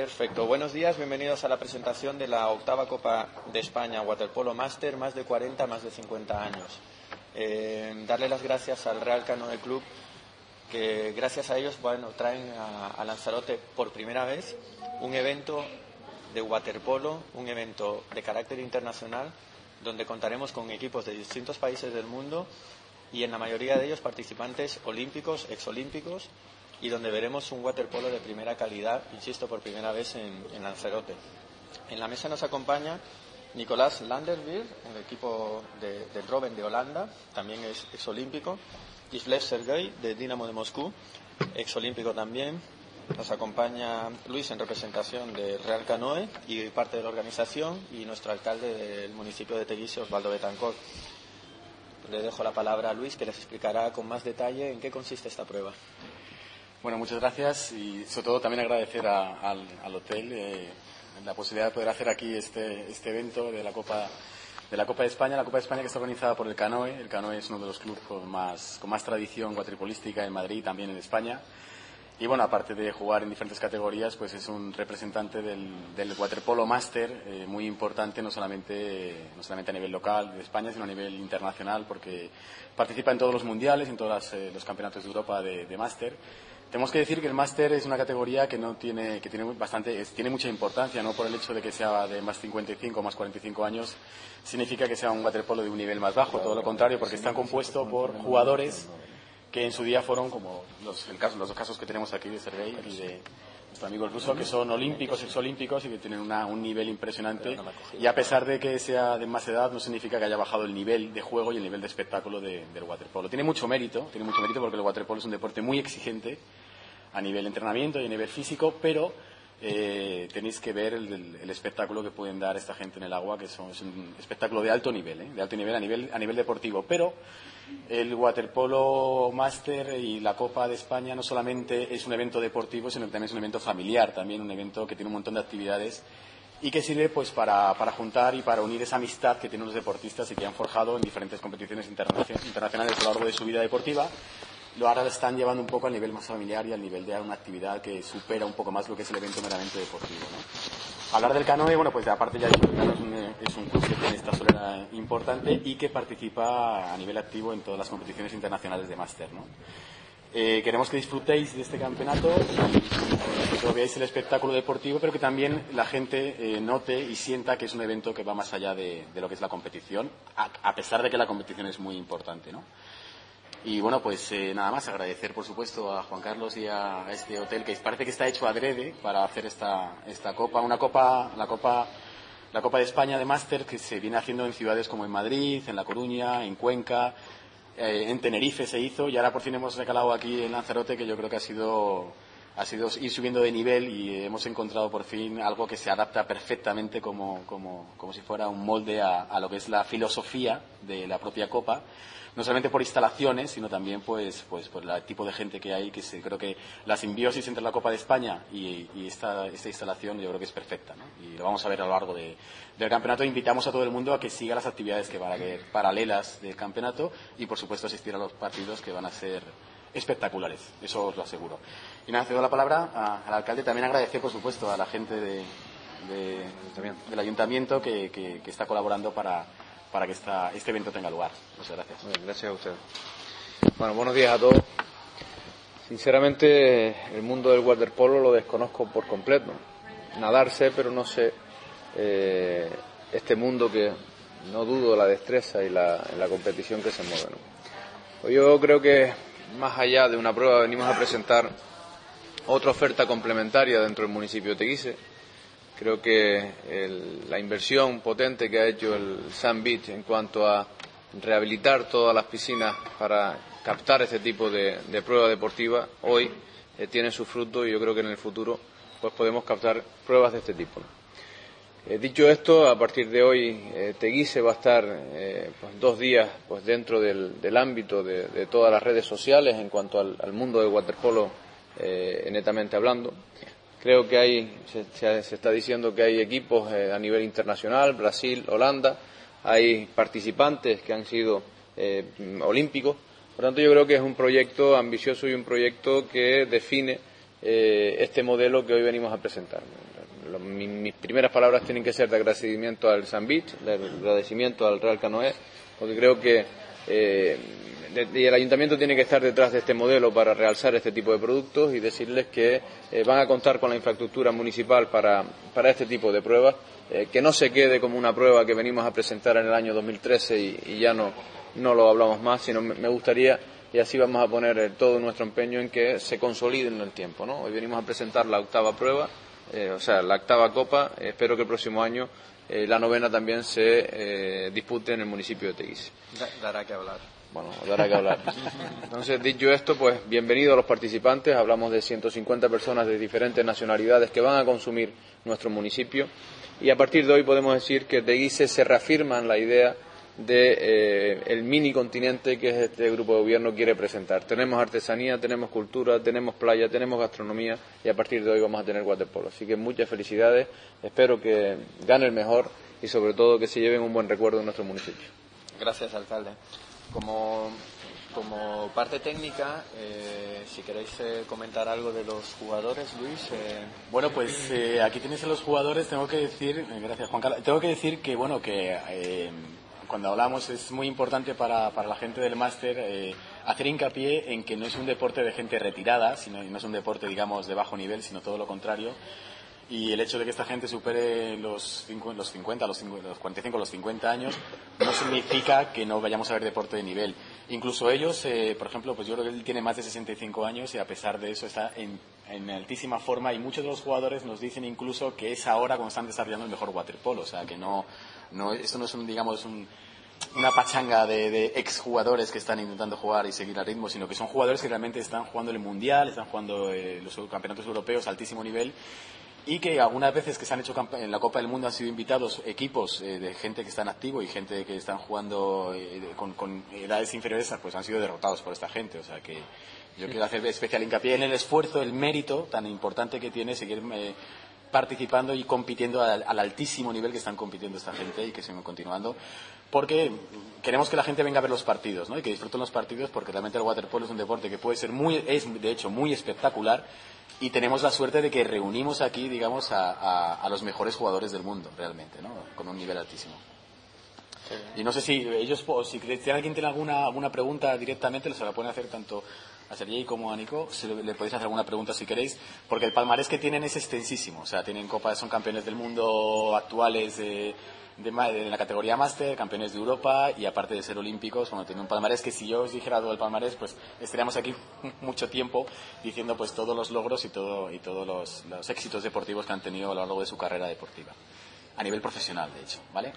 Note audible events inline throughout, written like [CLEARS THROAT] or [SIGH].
Perfecto. Buenos días, bienvenidos a la presentación de la octava Copa de España Waterpolo Master, más de 40, más de 50 años. Eh, darle las gracias al Real Canoe Club, que gracias a ellos bueno, traen a, Lanzarote por primera vez un evento de waterpolo, un evento de carácter internacional, donde contaremos con equipos de distintos países del mundo y en la mayoría de ellos participantes olímpicos, exolímpicos y donde veremos un waterpolo de primera calidad, insisto, por primera vez en, Lanzarote. En la mesa nos acompaña Nicolás Landerbier, el equipo de, del Robben de Holanda, también es exolímpico, Islev Sergei, de Dinamo de Moscú, exolímpico también. Nos acompaña Luis en representación de Real Canoe y parte de la organización y nuestro alcalde del municipio de Teguise, Osvaldo Betancor. Le dejo la palabra a Luis que les explicará con más detalle en qué consiste esta prueba. Bueno, muchas gracias y sobre todo también agradecer al, hotel eh, la posibilidad de poder hacer aquí este, este, evento de la Copa de la Copa de España, la Copa de España que está organizada por el Canoe. El Canoe es uno de los clubes con más, con más tradición cuatripolística en Madrid, también en España. Y bueno, aparte de jugar en diferentes categorías, pues es un representante del, del waterpolo máster eh, muy importante, no solamente, no solamente a nivel local de España, sino a nivel internacional, porque participa en todos los mundiales, en todos eh, los campeonatos de Europa de, de máster tenemos que decir que el máster es una categoría que no tiene, que tiene bastante, tiene mucha importancia, no por el hecho de que sea de más 55 o más 45 años, significa que sea un waterpolo de un nivel más bajo, todo lo contrario, porque está compuesto por jugadores que en su día fueron como los, los dos casos que tenemos aquí de Sergei y de nuestro amigo el ruso, que son olímpicos, exolímpicos y que tienen un nivel impresionante. Y a pesar de que sea de más edad, no significa que haya bajado el nivel de juego y el nivel de espectáculo del waterpolo. Tiene mucho mérito, tiene mucho mérito porque el waterpolo es un deporte muy exigente a nivel entrenamiento y a nivel físico, pero eh, tenéis que ver el, espectáculo que pueden dar esta gente en el agua, que es un espectáculo de alto nivel, ¿eh? de alto nivel a nivel, a nivel deportivo. Pero el Waterpolo Master y la Copa de España no solamente es un evento deportivo, sino que también es un evento familiar, también un evento que tiene un montón de actividades y que sirve pues para, para, juntar y para unir esa amistad que tienen los deportistas y que han forjado en diferentes competiciones internacionales a lo largo de su vida deportiva lo ahora están llevando un poco al nivel más familiar y al nivel de una actividad que supera un poco más lo que es el evento meramente deportivo. Hablar del canoe, bueno, pues aparte ya que es un, es un club que tiene esta solera importante y que participa a nivel activo en todas las competiciones internacionales de máster. Eh, queremos que disfrutéis de este campeonato que veáis el espectáculo deportivo, pero que también la gente eh, note y sienta que es un evento que va más allá de, lo que es la competición, a, a, pesar de que la competición es muy importante. ¿no? Y bueno, pues eh, nada más agradecer, por supuesto, a Juan Carlos y a, este hotel que parece que está hecho adrede para hacer esta, esta copa, una copa, la copa, la Copa de España de Máster que se viene haciendo en ciudades como en Madrid, en La Coruña, en Cuenca, eh, en Tenerife se hizo y ahora por fin hemos recalado aquí en Lanzarote que yo creo que ha sido ha sido ir subiendo de nivel y hemos encontrado por fin algo que se adapta perfectamente como, como, como si fuera un molde a, a, lo que es la filosofía de la propia Copa no solamente por instalaciones, sino también pues, pues por el tipo de gente que hay, que se, creo que la simbiosis entre la Copa de España y, esta, esta, instalación yo creo que es perfecta, ¿no? Y lo vamos a ver a lo largo del campeonato. Invitamos a todo el mundo a que siga las actividades que van a ser paralelas del campeonato y, por supuesto, asistir a los partidos que van a ser espectaculares, eso os lo aseguro. Y nada, cedo la palabra al alcalde. También agradecer, por supuesto, a la gente de, del ayuntamiento que, que está colaborando para para que esta, este evento tenga lugar. Muchas gracias. gracias a usted. Bueno, buenos días a todos. Sinceramente, el mundo del waterpolo lo desconozco por completo. Nadar sé, pero no sé eh, este mundo que no dudo la destreza y la, la competición que se mueve. Pues yo creo que más allá de una prueba venimos a presentar otra oferta complementaria dentro del municipio de Teguise Creo que la inversión potente que ha hecho el Sun Beach en cuanto a rehabilitar todas las piscinas para captar este tipo de, prueba deportiva hoy eh, tiene su fruto y yo creo que en el futuro pues podemos captar pruebas de este tipo. Eh, dicho esto, a partir de hoy eh, Teguise va a estar pues, dos días pues, dentro del, ámbito de, todas las redes sociales en cuanto al, al mundo del waterpolo netamente hablando. Creo que hay, se, está diciendo que hay equipos eh, a nivel internacional, Brasil, Holanda, hay participantes que han sido eh, olímpicos. Por tanto, yo creo que es un proyecto ambicioso y un proyecto que define eh, este modelo que hoy venimos a presentar. mis primeras palabras tienen que ser de agradecimiento al San Beach, de agradecimiento al Real Canoe, porque creo que y el ayuntamiento tiene que estar detrás de este modelo para realzar este tipo de productos y decirles que eh, van a contar con la infraestructura municipal para, este tipo de pruebas, eh, que no se quede como una prueba que venimos a presentar en el año 2013 y, y ya no, no lo hablamos más, sino me, gustaría y así vamos a poner eh, todo nuestro empeño en que se consolide en el tiempo. ¿no? Hoy venimos a presentar la octava prueba, o sea, la octava copa. espero que el próximo año la novena también se dispute en el municipio de Teguise. Dará que hablar. Bueno, dará que hablar. Entonces, dicho esto, pues bienvenidos a los participantes. Hablamos de 150 personas de diferentes nacionalidades que van a consumir nuestro municipio. Y a partir de hoy podemos decir que de Guise se reafirma la idea de eh, el mini continente que este grupo de gobierno quiere presentar. Tenemos artesanía, tenemos cultura, tenemos playa, tenemos gastronomía y a partir de hoy vamos a tener waterpolo. Así que muchas felicidades, espero que gane el mejor y sobre todo que se lleven un buen recuerdo de nuestro municipio. Gracias, alcalde. Como, parte técnica, eh, si queréis eh, comentar algo de los jugadores, Luis. Eh. Bueno, pues aquí tenéis a los jugadores. Tengo que decir, gracias Juan Carlos, tengo que decir que bueno que cuando hablamos es muy importante para, para la gente del máster hacer hincapié en que no es un deporte de gente retirada, sino no es un deporte digamos de bajo nivel, sino todo lo contrario y el hecho de que esta gente supere los, los 50, los, 45, los 50 años no significa que no vayamos a ver deporte de nivel. Incluso ellos, eh, por ejemplo, pues yo creo que él tiene más de 65 años y a pesar de eso está en, altísima forma y muchos de los jugadores nos dicen incluso que es ahora cuando están desarrollando el mejor waterpolo. O sea, que no, no esto no es un, digamos, una pachanga de, de exjugadores que están intentando jugar y seguir al ritmo, sino que son jugadores que realmente están jugando el Mundial, están jugando eh, los campeonatos europeos a altísimo nivel y que algunas veces que se han hecho en la Copa del Mundo han sido invitados equipos eh, de gente que está en activo y gente que están jugando eh, con, edades inferiores, pues han sido derrotados por esta gente. O sea que yo quiero hacer especial hincapié en el esfuerzo, el mérito tan importante que tiene seguir eh, participando y compitiendo al, altísimo nivel que están compitiendo esta gente y que siguen continuando. Porque queremos que la gente venga a ver los partidos ¿no? y que disfruten los partidos porque realmente el waterpolo es un deporte que puede ser muy, es de hecho muy espectacular y tenemos la suerte de que reunimos aquí, digamos, a, los mejores jugadores del mundo, realmente, ¿no? Con un nivel altísimo. Y no sé si ellos, si, alguien tiene alguna, alguna pregunta directamente, se la pueden hacer tanto a Sergei como a Nico, le, podéis hacer alguna pregunta si queréis, porque el palmarés que tienen es extensísimo, o sea, tienen copas, son campeones del mundo actuales, de de, la categoría máster, campeones de Europa y aparte de ser olímpicos, bueno, tiene un palmarés que si yo os dijera todo el palmarés, pues estaríamos aquí [LAUGHS] mucho tiempo diciendo pues todos los logros y, todo, y todos los, éxitos deportivos que han tenido a lo largo de su carrera deportiva. A nivel profesional, de hecho, ¿vale?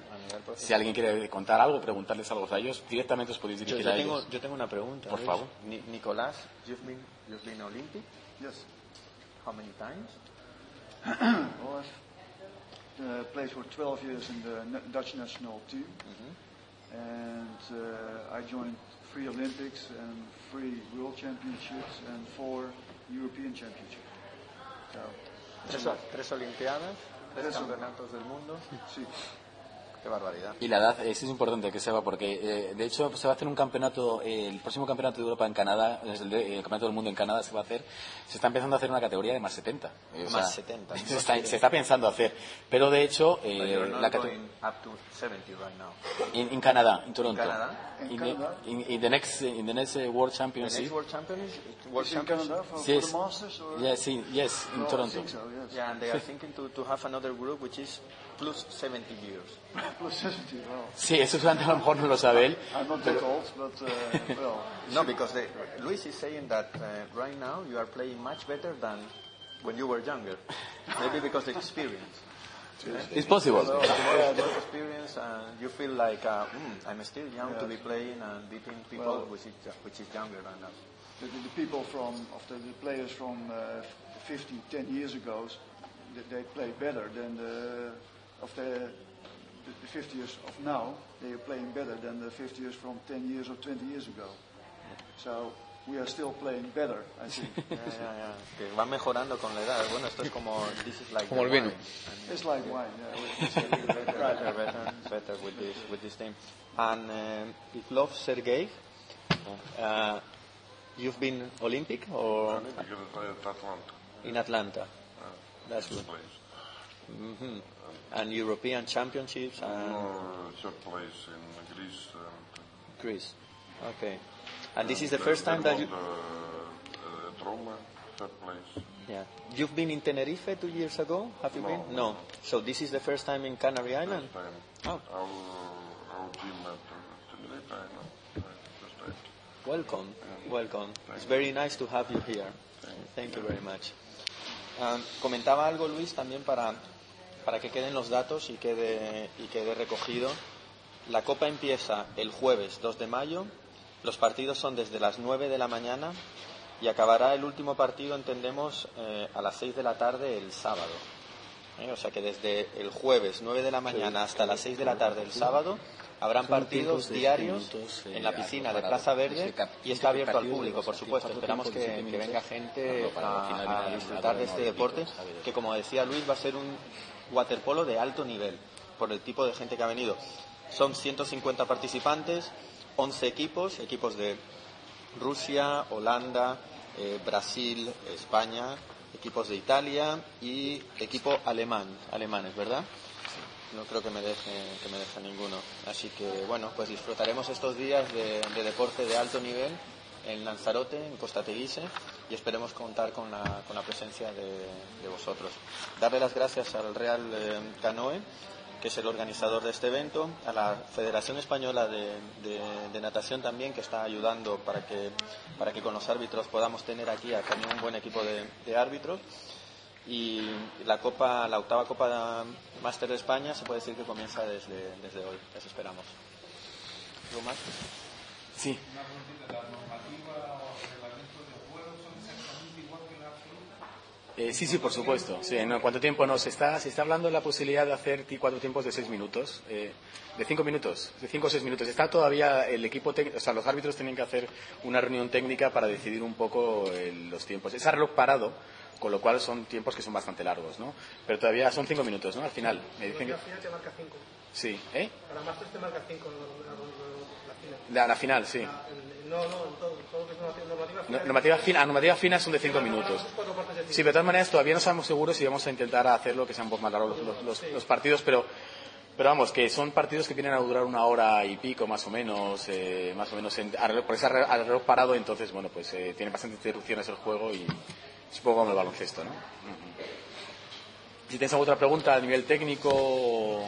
Si alguien quiere contar algo, preguntarles algo a ellos, directamente os podéis dirigir yo, a tengo, Yo tengo una pregunta. Por favor. Nicolás, you've been, you've been Olympic? Yes. How many times? [CLEARS THROAT] uh, played for 12 years in the Dutch national team. Mm-hmm. And uh, I joined three Olympics and three World Championships and four European Championships. So, tres, tres Olimpiadas, tres, tres campeonatos del mundo. Sí. Qué barbaridad. Y la edad, eso es importante que sepa, porque eh, de hecho se va a hacer un campeonato, eh, el próximo campeonato de Europa en Canadá, el, el, campeonato del mundo en Canadá se va a hacer, se está empezando a hacer una categoría de más 70. más 70. Se está, se está, pensando hacer. Pero de hecho, eh, la categoría. up to 70 right now. In, in Canada, in Toronto. In Canada? In, in, in, the next, in the next uh, World Championship. The next World Championship? World Championship? For, yes. for Masters? Or? Yes, yes, in well, Toronto. I think so, yes. Yeah, and they are thinking to, to have another group which is plus 70 years. [LAUGHS] plus 70, wow. Sí, eso a lo mejor no lo sabe él. I'm not that old, but uh, [LAUGHS] no, because they, Luis is saying that uh, right now you are playing much better than when you were younger. Maybe because of experience. It's possible. So, yeah, experience, and you feel like uh, mm, I'm still young yeah. to be playing and beating people well, which, is, which is younger than us. The, the, the people from, of the, the players from uh, 50, 10 years ago, they, they play better than the of the, the 50 years of now, they are playing better than the 50 years from 10 years or 20 years ago. So we are still playing better, I think. [LAUGHS] yeah, yeah, yeah. Que van mejorando con la edad. Bueno, esto es como this is like como el vino. It's like wine. Yeah. [LAUGHS] It's better, better, better, better with this with this team. And um, love Sergei. Uh, you've been Olympic or? Olympic at Atlanta. In Atlanta. Uh, That's good. place. hmm And European Championships and No, third place in Greece. And, Greece. Okay. And this is the first time that you. The, uh, Roma, third place. Yeah. You've been in Tenerife two years ago, have you No. been? No. So this is the first time in Canary Island? First time. Oh. Our, our team at uh, Tenerife, I know. First time. Welcome, welcome. It's very nice to have you here. Thank you very much. Um, comentaba algo Luis también para, para que queden los datos y quede, y quede recogido. La Copa empieza el jueves 2 de mayo, los partidos son desde las 9 de la mañana y acabará el último partido, entendemos, eh, a las 6 de la tarde el sábado. ¿Eh? O sea que desde el jueves 9 de la mañana hasta las 6 de la tarde el sábado habrán partidos diarios eh, en la piscina de. Plaza Verde y está abierto al público, por supuesto. Esperamos que, que venga gente a, a disfrutar de este deporte, que como decía Luis va a ser un waterpolo de alto nivel por el tipo de gente que ha venido. Son 150 participantes, 11 equipos, equipos de Rusia, Holanda, eh, Brasil, España, equipos de Italia y equipo alemán, alemanes, ¿verdad? No creo que me deje, que me deje ninguno. Así que bueno, pues disfrutaremos estos días de, de deporte de alto nivel en Lanzarote, en Costa Teguise, y esperemos contar con la, con la presencia de, de vosotros. Darle las gracias al Real eh, Canoe, que es el organizador de este evento, a la Federación Española de, de- de Natación también, que está ayudando para que, para que con los árbitros podamos tener aquí a también un buen equipo de, de árbitros. Y la Copa, la octava Copa Máster de España se puede decir que comienza desde, desde hoy. Les esperamos. ¿Algo más? Sí. Eh, sí, sí, por supuesto. Sí, ¿en cuánto tiempo no? Se está, se está hablando de la posibilidad de hacer cuatro tiempos de seis minutos, eh, de cinco minutos, de cinco o seis minutos. Está todavía el equipo, o sea, los árbitros tienen que hacer una reunión técnica para decidir un poco eh, los tiempos. Es reloj parado, con lo cual son tiempos que son bastante largos, ¿no? Pero todavía son cinco minutos, ¿no? Al final. Me dicen que... Al final te marca 5. Sí, ¿eh? Para Masters te marca 5 la, final. La, la final, sí. La- en- No, no, en todo, todo lo que es normativa, normativa. Normativa fina, ah, normativa fina son de cinco minutos. Sí, pero de todas maneras todavía no estamos seguros si vamos a intentar hacerlo que sean poco más largos los, los- los partidos, pero, pero vamos, que son partidos que vienen a durar una hora y pico más o menos, eh, más o menos en, a reloj- por ese arre- al reloj parado, entonces bueno, pues eh, tiene bastantes interrupciones el juego y poco como el baloncesto, ¿no? Si tienes alguna otra pregunta a nivel técnico,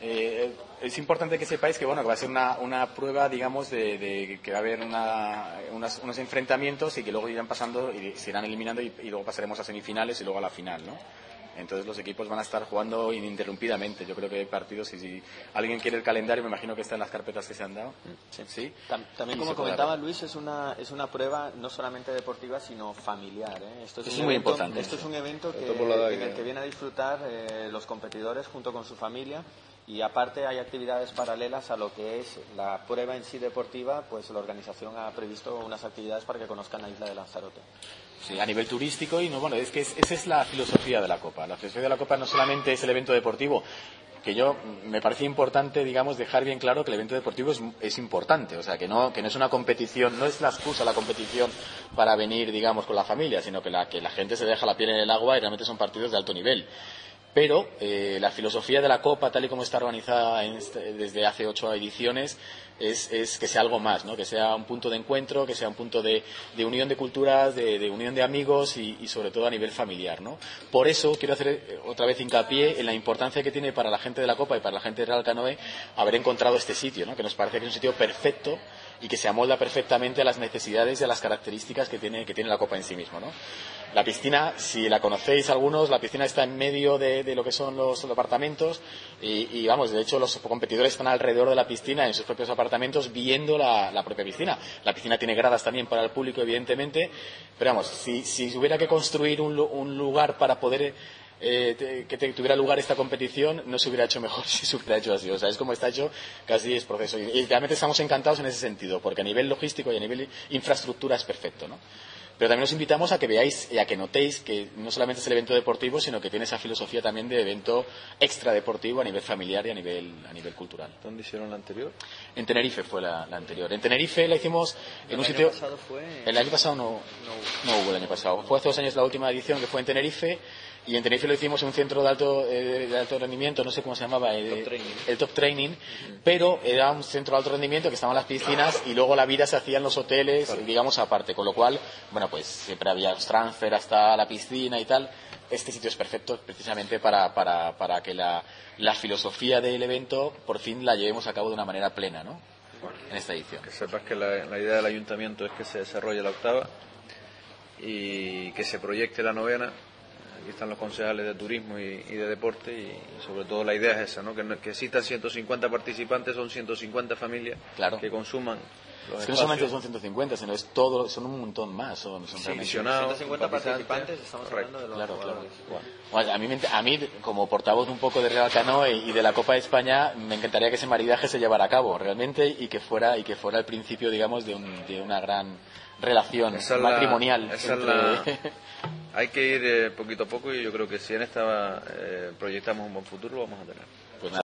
eh, es importante que sepáis que bueno que va a ser una, una prueba digamos de, de que va a haber una- unas- unos enfrentamientos y que luego irán pasando y se irán eliminando y, y luego pasaremos a semifinales y luego a la final ¿no? entonces los equipos van a estar jugando ininterrumpidamente yo creo que hay partidos y si alguien quiere el calendario me imagino que está en las carpetas que se han dado sí, Tam- También, como comentaba. Luis, es una, es una prueba no solamente deportiva, sino familiar. ¿eh? Esto es, muy evento, importante, Esto es un evento que, en el que vienen a disfrutar eh, los competidores junto con su familia y aparte hay actividades paralelas a lo que es la prueba en sí deportiva, pues la organización ha previsto unas actividades para que conozcan la isla de Lanzarote. Sí, a nivel turístico y no, bueno, es que es- esa es la filosofía de la Copa. La filosofía de la Copa no solamente es el evento deportivo, que yo mm, me parece importante, digamos, dejar bien claro que el evento deportivo es, es importante, o sea, que no, que no es una competición, no es la excusa la competición para venir, digamos, con la familia, sino que la, que la gente se deja la piel en el agua y realmente son partidos de alto nivel. Pero eh, la filosofía de la Copa, tal y como está organizada este- desde hace ocho ediciones, es, que sea algo más, ¿no? que sea un punto de encuentro, que sea un punto de, unión de culturas, de, unión de amigos y, y sobre todo a nivel familiar. ¿no? Por eso quiero hacer eh, otra vez hincapié en la importancia que tiene para la gente de la Copa y para la gente de Real Canoe haber encontrado este sitio, ¿no? que nos parece que es un sitio perfecto y que se amolda perfectamente a las necesidades y a las características que tiene, que tiene la Copa en sí mismo. ¿no? La piscina, si la conocéis algunos, la piscina está en medio de, de lo que son los apartamentos y, vamos, de hecho los competidores están alrededor de la piscina en sus propios apartamentos viendo la, la propia piscina. La piscina tiene gradas también para el público, evidentemente, pero vamos, si, si hubiera que construir un lugar para poder eh, te- que te- tuviera lugar esta competición no se hubiera hecho mejor [LAUGHS] si se hubiera hecho así. O sea, es como está hecho, casi es proceso. Y, y realmente estamos encantados en ese sentido, porque a nivel logístico y a nivel infraestructura es perfecto, ¿no? Pero también os invitamos a que veáis y a que notéis que no solamente es el evento deportivo, sino que tiene esa filosofía también de evento extradeportivo a nivel familiar y a nivel, a nivel cultural. ¿Dónde hicieron la anterior? En Tenerife fue la, la anterior. En Tenerife la hicimos en un El sitio. año pasado fue- El año pasado no, no hubo el año pasado. Fue hace dos años la última edición que fue en Tenerife. Y en Tenerife lo hicimos en un centro de alto, eh, de alto rendimiento, no sé cómo se llamaba, eh, Top Training. el Top Training, pero era un centro de alto rendimiento que estaban las piscinas y luego la vida se hacía en los hoteles, digamos, aparte. Con lo cual, bueno, pues siempre había los transfer hasta la piscina y tal. Este sitio es perfecto precisamente para, para, para que la, la filosofía del evento por fin la llevemos a cabo de una manera plena, ¿no? En esta edición. Que sepas que la, la idea del ayuntamiento es que se desarrolle la octava y que se proyecte la novena. Aquí están los concejales de turismo y, y de deporte y, sobre todo la idea es esa, ¿no? Que, no- que existan 150 participantes, son 150 familias Claro. que consuman los Es que no solamente son 150, sino es todo, son un montón más. Son, son Sí, realmente- visionados, 150 simpatizantes. participantes, estamos Correcto. hablando de los Claro, claro. jugadores. Bueno, a, mí, a mí, como portavoz un poco de Real Canoe y de la Copa de España, me encantaría que ese maridaje se llevara a cabo realmente y que fuera y que fuera el principio, digamos, de, un- de una gran relación Esa la- matrimonial. esa es entre- la- [LAUGHS] Hay que ir eh, poquito a poco y yo creo que si en esta eh, proyectamos un buen futuro lo vamos a tener.